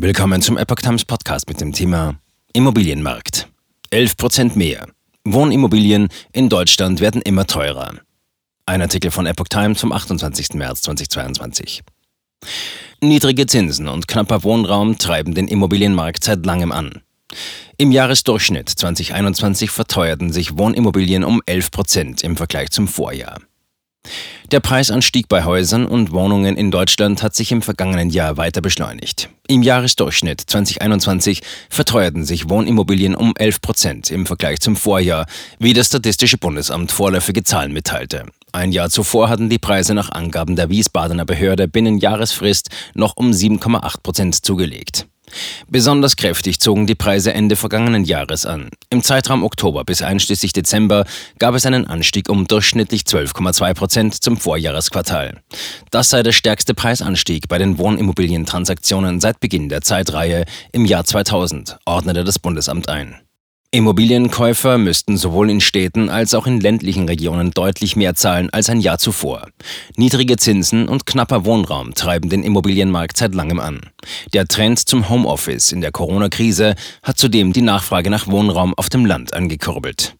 Willkommen zum Epoch Times Podcast mit dem Thema Immobilienmarkt. 11% mehr. Wohnimmobilien in Deutschland werden immer teurer. Ein Artikel von Epoch Times vom 28. März 2022. Niedrige Zinsen und knapper Wohnraum treiben den Immobilienmarkt seit langem an. Im Jahresdurchschnitt 2021 verteuerten sich Wohnimmobilien um 11% im Vergleich zum Vorjahr. Der Preisanstieg bei Häusern und Wohnungen in Deutschland hat sich im vergangenen Jahr weiter beschleunigt. Im Jahresdurchschnitt 2021 verteuerten sich Wohnimmobilien um 11 Prozent im Vergleich zum Vorjahr, wie das Statistische Bundesamt vorläufige Zahlen mitteilte. Ein Jahr zuvor hatten die Preise nach Angaben der Wiesbadener Behörde binnen Jahresfrist noch um 7,8 Prozent zugelegt. Besonders kräftig zogen die Preise Ende vergangenen Jahres an. Im Zeitraum Oktober bis einschließlich Dezember gab es einen Anstieg um durchschnittlich 12,2 Prozent zum Vorjahresquartal. Das sei der stärkste Preisanstieg bei den Wohnimmobilientransaktionen seit Beginn der Zeitreihe im Jahr 2000, ordnete das Bundesamt ein. Immobilienkäufer müssten sowohl in Städten als auch in ländlichen Regionen deutlich mehr zahlen als ein Jahr zuvor. Niedrige Zinsen und knapper Wohnraum treiben den Immobilienmarkt seit langem an. Der Trend zum Homeoffice in der Corona-Krise hat zudem die Nachfrage nach Wohnraum auf dem Land angekurbelt.